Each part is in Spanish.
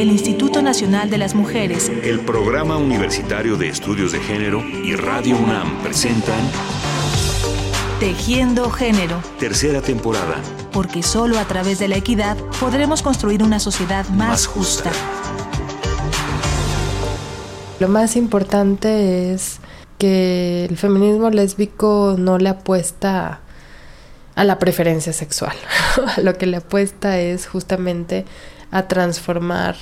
el Instituto Nacional de las Mujeres, el Programa Universitario de Estudios de Género y Radio UNAM presentan Tejiendo Género. Tercera temporada. Porque solo a través de la equidad podremos construir una sociedad más, justa. Lo más importante es que el feminismo lésbico no le apuesta a la preferencia sexual. Lo que le apuesta es justamente a transformar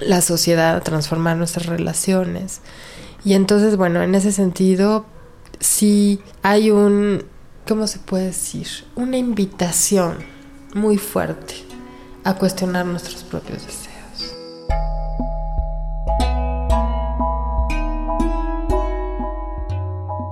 la sociedad, a transformar nuestras relaciones. Y entonces, bueno, en ese sentido, sí hay un, ¿cómo se puede decir? Una invitación muy fuerte a cuestionar nuestros propios deseos.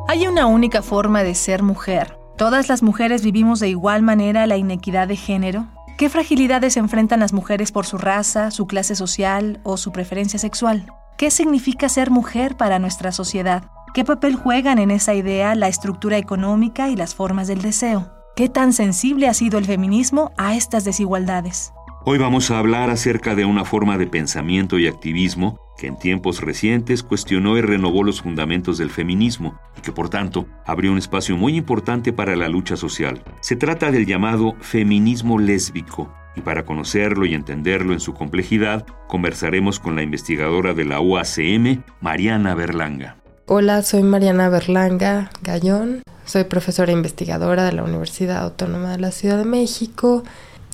Hay una única forma de ser mujer ¿Todas las mujeres vivimos de igual manera la inequidad de género? ¿Qué fragilidades enfrentan las mujeres por su raza, su clase social o su preferencia sexual? ¿Qué significa ser mujer para nuestra sociedad? ¿Qué papel juegan en esa idea la estructura económica y las formas del deseo? ¿Qué tan sensible ha sido el feminismo a estas desigualdades? Hoy vamos a hablar acerca de una forma de pensamiento y activismo que en tiempos recientes cuestionó y renovó los fundamentos del feminismo y que por tanto abrió un espacio muy importante para la lucha social. Se trata del llamado feminismo lésbico y para conocerlo y entenderlo en su complejidad conversaremos con la investigadora de la UACM, Mariana Berlanga. Hola, soy Mariana Berlanga Gallón, soy profesora investigadora de la Universidad Autónoma de la Ciudad de México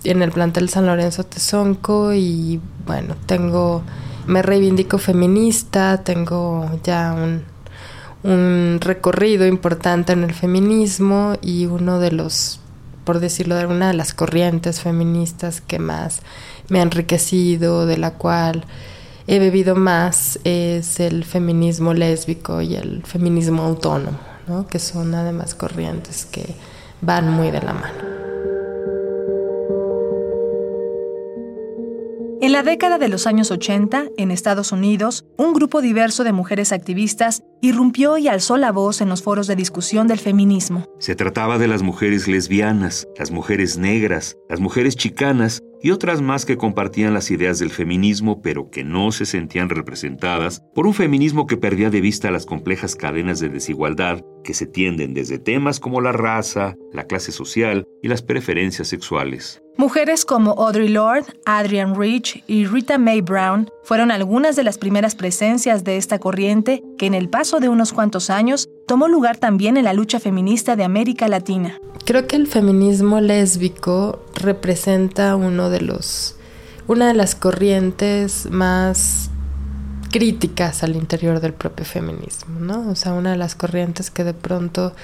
en el plantel San Lorenzo Tezonco y bueno, tengo, me reivindico feminista, tengo ya un, un recorrido importante en el feminismo y uno de los, por decirlo de alguna de las corrientes feministas que más me ha enriquecido, de la cual he bebido más, es el feminismo lésbico y el feminismo autónomo, ¿no? que son además corrientes que van muy de la mano. En la década de los años 80, en Estados Unidos, un grupo diverso de mujeres activistas irrumpió y alzó la voz en los foros de discusión del feminismo. Se trataba de las mujeres lesbianas, las mujeres negras, las mujeres chicanas y otras más que compartían las ideas del feminismo pero que no se sentían representadas por un feminismo que perdía de vista las complejas cadenas de desigualdad que se tienden desde temas como la raza, la clase social y las preferencias sexuales. Mujeres como Audre Lorde, Adrienne Rich y Rita Mae Brown fueron algunas de las primeras presencias de esta corriente que en el paso de unos cuantos años tomó lugar también en la lucha feminista de América Latina. Creo que el feminismo lésbico representa uno de los una de las corrientes más críticas al interior del propio feminismo, ¿no? O sea, una de las corrientes que de pronto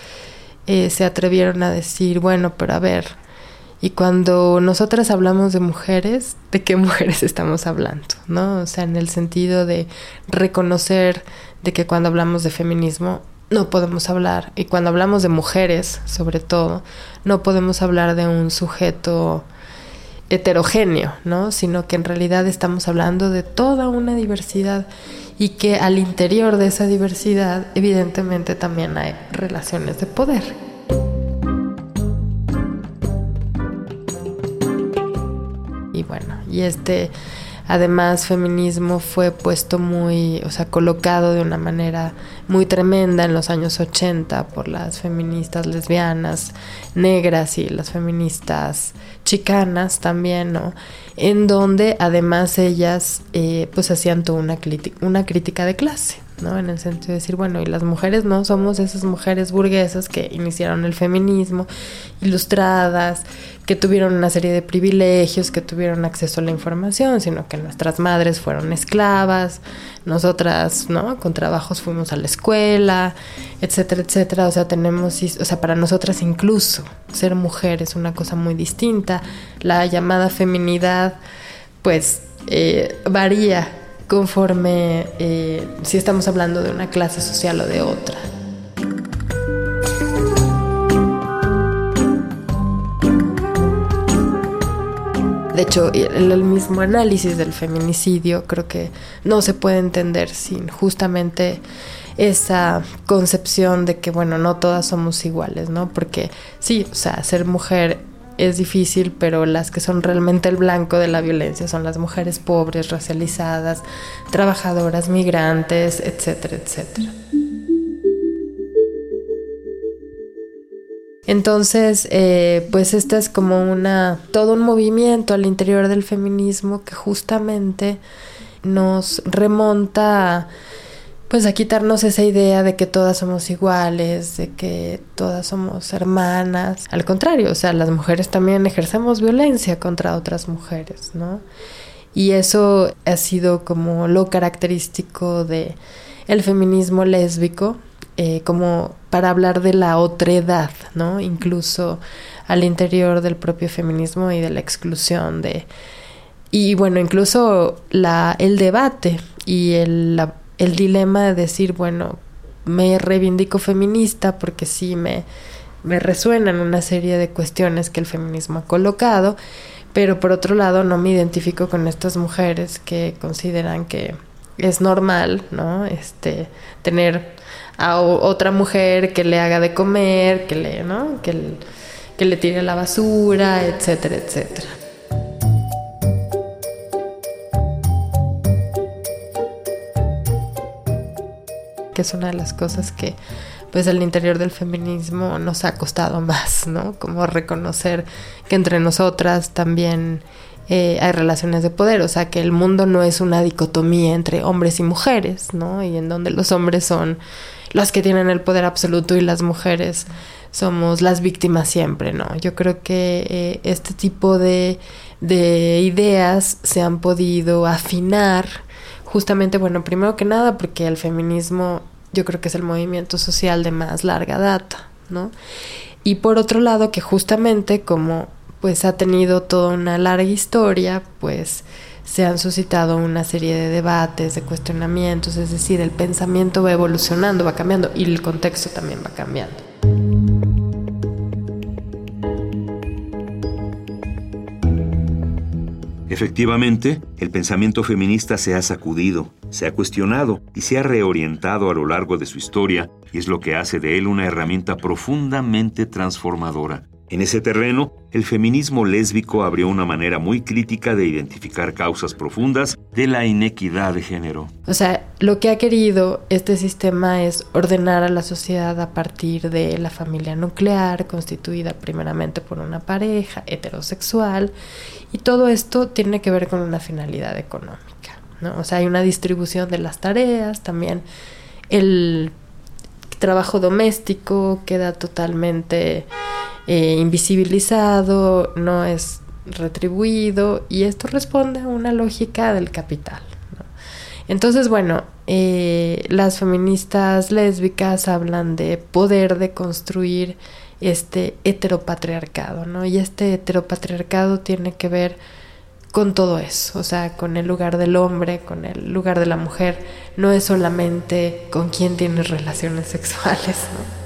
eh, se atrevieron a decir, bueno, pero a ver, y cuando nosotras hablamos de mujeres, ¿de qué mujeres estamos hablando? ¿No? O sea, en el sentido de reconocer de que cuando hablamos de feminismo no podemos hablar, y cuando hablamos de mujeres, sobre todo, no podemos hablar de un sujeto heterogéneo, ¿no? Sino que en realidad estamos hablando de toda una diversidad y que al interior de esa diversidad evidentemente también hay relaciones de poder. Y bueno, y este además feminismo fue puesto muy, o sea, colocado de una manera muy tremenda en los años 80 por las feministas lesbianas, negras y las feministas chicanas también, ¿no? En donde además ellas eh, pues hacían toda una, una crítica de clase. En el sentido de decir, bueno, y las mujeres no somos esas mujeres burguesas que iniciaron el feminismo, ilustradas, que tuvieron una serie de privilegios, que tuvieron acceso a la información, sino que nuestras madres fueron esclavas, nosotras, ¿no? Con trabajos fuimos a la escuela, etcétera, etcétera. O sea, tenemos, o sea, para nosotras incluso ser mujer es una cosa muy distinta. La llamada feminidad, pues, eh, varía conforme eh, si estamos hablando de una clase social o de otra. De hecho, el, mismo análisis del feminicidio creo que no se puede entender sin justamente esa concepción de que, bueno, no todas somos iguales, ¿no? Porque sí, o sea, ser mujer es difícil, pero las que son realmente el blanco de la violencia son las mujeres pobres, racializadas, trabajadoras, migrantes, etcétera, etcétera. Entonces, eh, pues este es como una todo un movimiento al interior del feminismo que justamente nos remonta a pues a quitarnos esa idea de que todas somos iguales, de que todas somos hermanas. Al contrario, o sea, las mujeres también ejercemos violencia contra otras mujeres, ¿no? Y eso ha sido como lo característico de el feminismo lésbico, eh, como para hablar de la otredad, ¿no? Incluso al interior del propio feminismo y de la exclusión de... Y bueno, incluso la, el debate y el, la, el dilema de decir, bueno, me reivindico feminista porque sí me, me resuenan una serie de cuestiones que el feminismo ha colocado, pero por otro lado no me identifico con estas mujeres que consideran que es normal, ¿no? Este, tener a otra mujer que le haga de comer, que le, ¿no? Que, que le tire la basura, etcétera, etcétera. Que es una de las cosas que pues al interior del feminismo nos ha costado más, ¿no? Como reconocer que entre nosotras también eh, hay relaciones de poder, o sea, que el mundo no es una dicotomía entre hombres y mujeres, ¿no? Y en donde los hombres son los que tienen el poder absoluto y las mujeres somos las víctimas siempre, ¿no? Yo creo que eh, este tipo de, de ideas se han podido afinar justamente, bueno, primero que nada porque el feminismo yo creo que es el movimiento social de más larga data, ¿no? Y por otro lado que justamente como pues ha tenido toda una larga historia, pues se han suscitado una serie de debates, de cuestionamientos, es decir, el pensamiento va evolucionando, va cambiando y el contexto también va cambiando. Efectivamente, el pensamiento feminista se ha sacudido, se ha cuestionado y se ha reorientado a lo largo de su historia y es lo que hace de él una herramienta profundamente transformadora. En ese terreno, el feminismo lésbico abrió una manera muy crítica de identificar causas profundas de la inequidad de género. O sea, lo que ha querido este sistema es ordenar a la sociedad a partir de la familia nuclear, constituida primeramente por una pareja heterosexual, y todo esto tiene que ver con una finalidad económica. ¿no? O sea, hay una distribución de las tareas, también el trabajo doméstico queda totalmente eh, invisibilizado, no es retribuido y esto responde a una lógica del capital. Entonces, bueno, eh, las feministas lésbicas hablan de poder de construir este heteropatriarcado, ¿no? Y este heteropatriarcado tiene que ver con todo eso, o sea, con el lugar del hombre, con el lugar de la mujer, no es solamente con quién tienes relaciones sexuales, ¿no?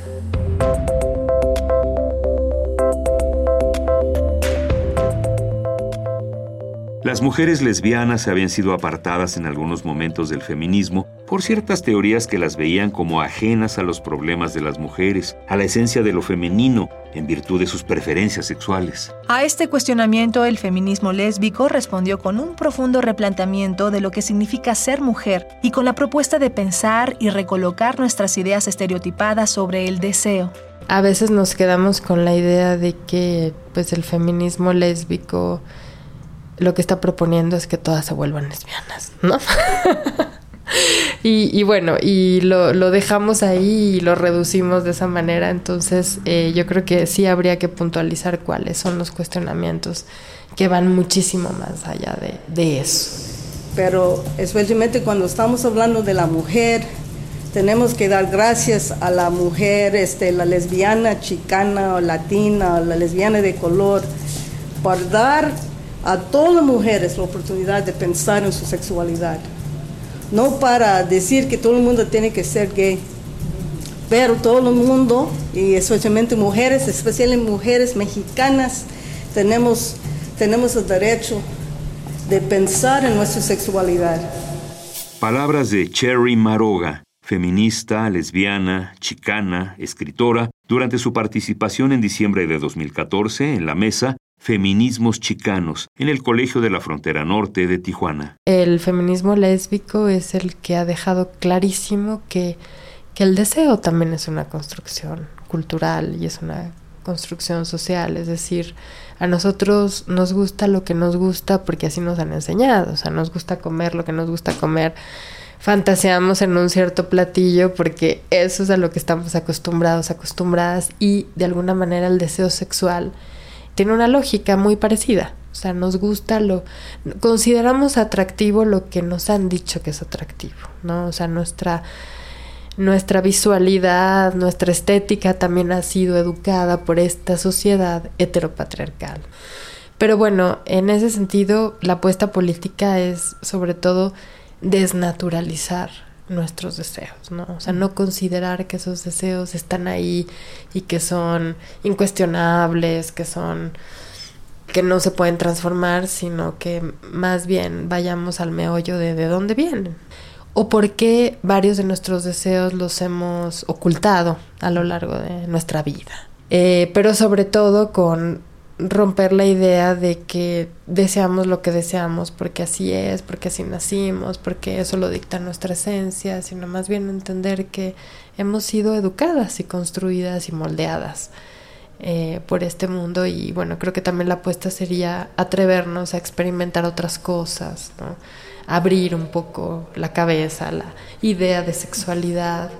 Las mujeres lesbianas habían sido apartadas en algunos momentos del feminismo por ciertas teorías que las veían como ajenas a los problemas de las mujeres, a la esencia de lo femenino, en virtud de sus preferencias sexuales. A este cuestionamiento el feminismo lésbico respondió con un profundo replanteamiento de lo que significa ser mujer y con la propuesta de pensar y recolocar nuestras ideas estereotipadas sobre el deseo. A veces nos quedamos con la idea de que pues el feminismo lésbico lo que está proponiendo es que todas se vuelvan lesbianas, ¿no? y, bueno, y lo, dejamos ahí y lo reducimos de esa manera, entonces eh, yo creo que sí habría que puntualizar cuáles son los cuestionamientos que van muchísimo más allá de, eso. Pero especialmente cuando estamos hablando de la mujer, tenemos que dar gracias a la mujer, este, la lesbiana chicana o latina, o la lesbiana de color, por dar a todas las mujeres la oportunidad de pensar en su sexualidad. No para decir que todo el mundo tiene que ser gay, pero todo el mundo, y especialmente mujeres, especialmente mujeres mexicanas, tenemos, tenemos el derecho de pensar en nuestra sexualidad. Palabras de Cherry Maroga, feminista, lesbiana, chicana, escritora, durante su participación en diciembre de 2014 en la mesa Feminismos Chicanos en el Colegio de la Frontera Norte de Tijuana. El feminismo lésbico es el que ha dejado clarísimo que, que el deseo también es una construcción cultural y es una construcción social, es decir, a nosotros nos gusta lo que nos gusta porque así nos han enseñado, o sea, nos gusta comer lo que nos gusta comer, fantaseamos en un cierto platillo porque eso es a lo que estamos acostumbrados, acostumbradas y de alguna manera el deseo sexual tiene una lógica muy parecida. O sea, nos gusta lo, consideramos atractivo lo que nos han dicho que es atractivo, ¿no? O sea, nuestra, nuestra visualidad, nuestra estética también ha sido educada por esta sociedad heteropatriarcal. Pero bueno, en ese sentido, la apuesta política es sobre todo desnaturalizar nuestros deseos, ¿no? O sea, no considerar que esos deseos están ahí y que son incuestionables, que son que no se pueden transformar, sino que más bien vayamos al meollo de de dónde vienen o por qué varios de nuestros deseos los hemos ocultado a lo largo de nuestra vida. Eh, pero sobre todo con romper la idea de que deseamos lo que deseamos porque así es, porque así nacimos, porque eso lo dicta nuestra esencia, sino más bien entender que hemos sido educadas y construidas y moldeadas eh, por este mundo. Y bueno, creo que también la apuesta sería atrevernos a experimentar otras cosas, abrir un poco la cabeza, la idea de sexualidad.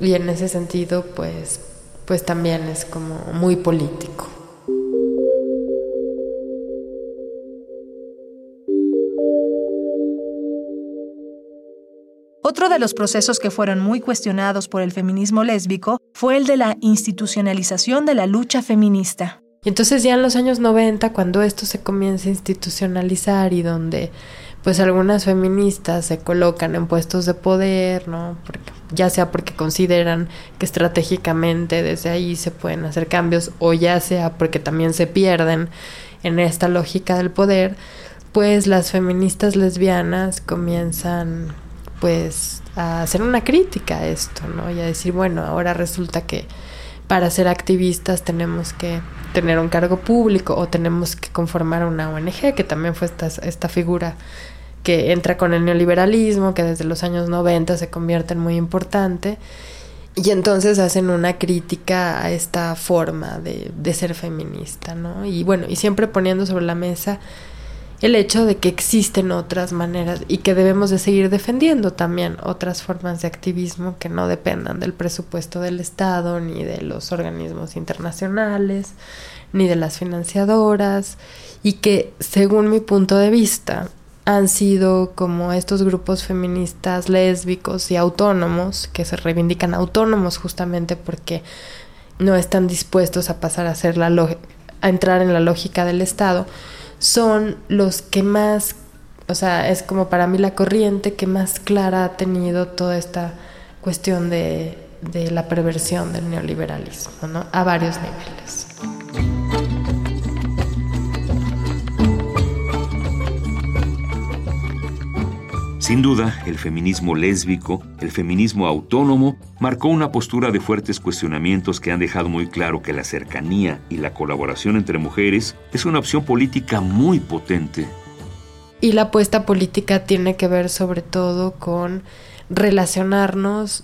Y en ese sentido pues, pues también es como muy político. Otro de los procesos que fueron muy cuestionados por el feminismo lésbico fue el de la institucionalización de la lucha feminista. Y entonces ya en los años 90, cuando esto se comienza a institucionalizar y donde pues algunas feministas se colocan en puestos de poder, ¿no? ya sea porque consideran que estratégicamente desde ahí se pueden hacer cambios o ya sea porque también se pierden en esta lógica del poder, pues las feministas lesbianas comienzan pues a hacer una crítica a esto, ¿no? Y a decir, bueno, ahora resulta que para ser activistas tenemos que tener un cargo público o tenemos que conformar una ONG, que también fue esta, esta figura que entra con el neoliberalismo, que desde los años 90 se convierte en muy importante. Y entonces hacen una crítica a esta forma de, de ser feminista, ¿no? Y bueno, y siempre poniendo sobre la mesa el hecho de que existen otras maneras y que debemos de seguir defendiendo también otras formas de activismo que no dependan del presupuesto del Estado, ni de los organismos internacionales, ni de las financiadoras, y que según mi punto de vista han sido como estos grupos feministas lésbicos y autónomos, que se reivindican autónomos justamente porque no están dispuestos a pasar a ser la a entrar en la lógica del Estado, son los que más, o sea, es como para mí la corriente que más clara ha tenido toda esta cuestión de, de la perversión del neoliberalismo, ¿no? A varios niveles. Sin duda, el feminismo lésbico, el feminismo autónomo, marcó una postura de fuertes cuestionamientos que han dejado muy claro que la cercanía y la colaboración entre mujeres es una opción política muy potente. Y la apuesta política tiene que ver sobre todo con relacionarnos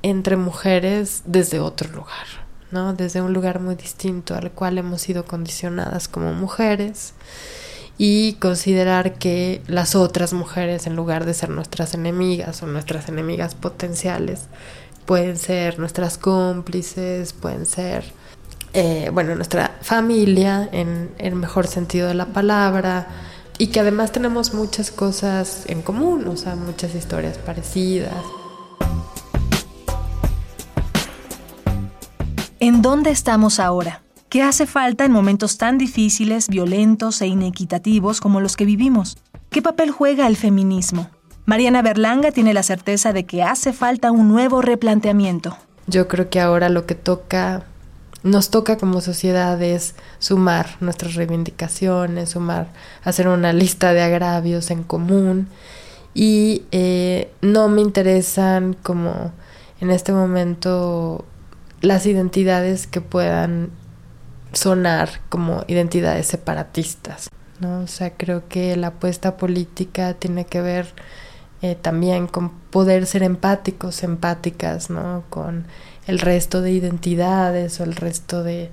entre mujeres desde otro lugar, ¿no? Desde un lugar muy distinto al cual hemos sido condicionadas como mujeres y considerar que las otras mujeres, en lugar de ser nuestras enemigas o nuestras enemigas potenciales, pueden ser nuestras cómplices, pueden ser, eh, bueno, nuestra familia en el mejor sentido de la palabra y que además tenemos muchas cosas en común, o sea, muchas historias parecidas. ¿En dónde estamos ahora? ¿Qué hace falta en momentos tan difíciles, violentos e inequitativos como los que vivimos? ¿Qué papel juega el feminismo? Mariana Berlanga tiene la certeza de que hace falta un nuevo replanteamiento. Yo creo que ahora lo que toca, nos toca como sociedad es sumar nuestras reivindicaciones, sumar, hacer una lista de agravios en común y eh, no me interesan como en este momento las identidades que puedan sonar como identidades separatistas. ¿no? O sea, creo que la apuesta política tiene que ver eh, también con poder ser empáticos, empáticas, ¿no? Con el resto de identidades o el resto de,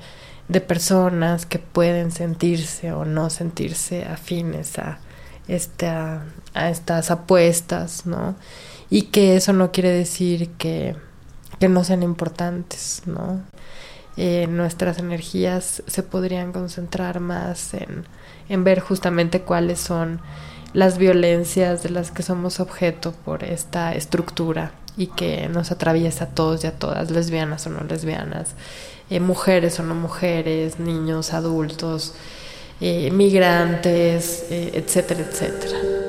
de personas que pueden sentirse o no sentirse afines a, esta, a estas apuestas, ¿no? Y que eso no quiere decir que, que no sean importantes, ¿no? Eh, nuestras energías se podrían concentrar más en, en ver justamente cuáles son las violencias de las que somos objeto por esta estructura y que nos atraviesa a todos y a todas, lesbianas o no lesbianas, eh, mujeres o no mujeres, niños, adultos, eh, migrantes, eh, etcétera, etcétera.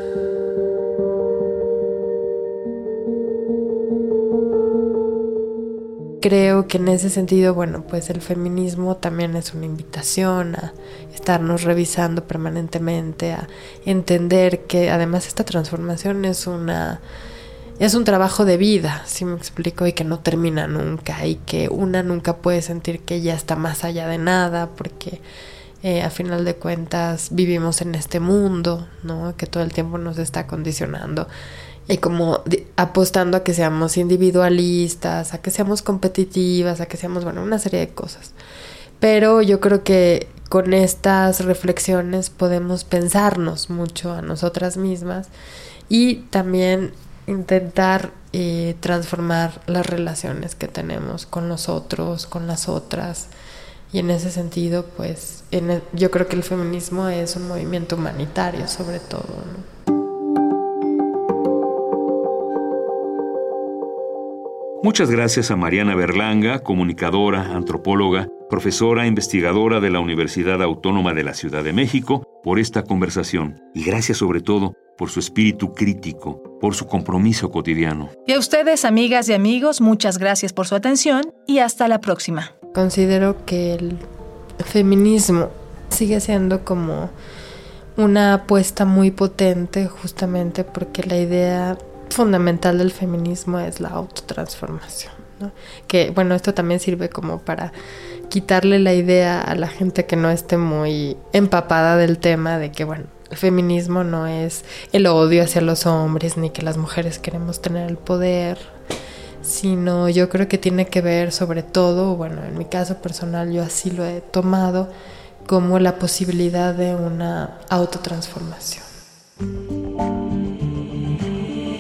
Creo que en ese sentido, bueno, pues el feminismo también es una invitación a estarnos revisando permanentemente, a entender que además esta transformación es una es un trabajo de vida, si me explico, y que no termina nunca, y que una nunca puede sentir que ya está más allá de nada, porque eh, a final de cuentas vivimos en este mundo, ¿no? Que todo el tiempo nos está condicionando y como apostando a que seamos individualistas, a que seamos competitivas, a que seamos, bueno, una serie de cosas. Pero yo creo que con estas reflexiones podemos pensarnos mucho a nosotras mismas y también intentar eh, transformar las relaciones que tenemos con los otros, con las otras. Y en ese sentido, pues en yo creo que el feminismo es un movimiento humanitario sobre todo. Muchas gracias a Mariana Berlanga, comunicadora, antropóloga, profesora investigadora de la Universidad Autónoma de la Ciudad de México, por esta conversación. Y gracias sobre todo por su espíritu crítico, por su compromiso cotidiano. Y a ustedes, amigas y amigos, muchas gracias por su atención y hasta la próxima. Considero que el feminismo sigue siendo como una apuesta muy potente justamente porque la idea fundamental del feminismo es la autotransformación. ¿no? Que bueno, esto también sirve como para quitarle la idea a la gente que no esté muy empapada del tema de que bueno, el feminismo no es el odio hacia los hombres ni que las mujeres queremos tener el poder, sino yo creo que tiene que ver sobre todo, bueno, en mi caso personal yo así lo he tomado como la posibilidad de una autotransformación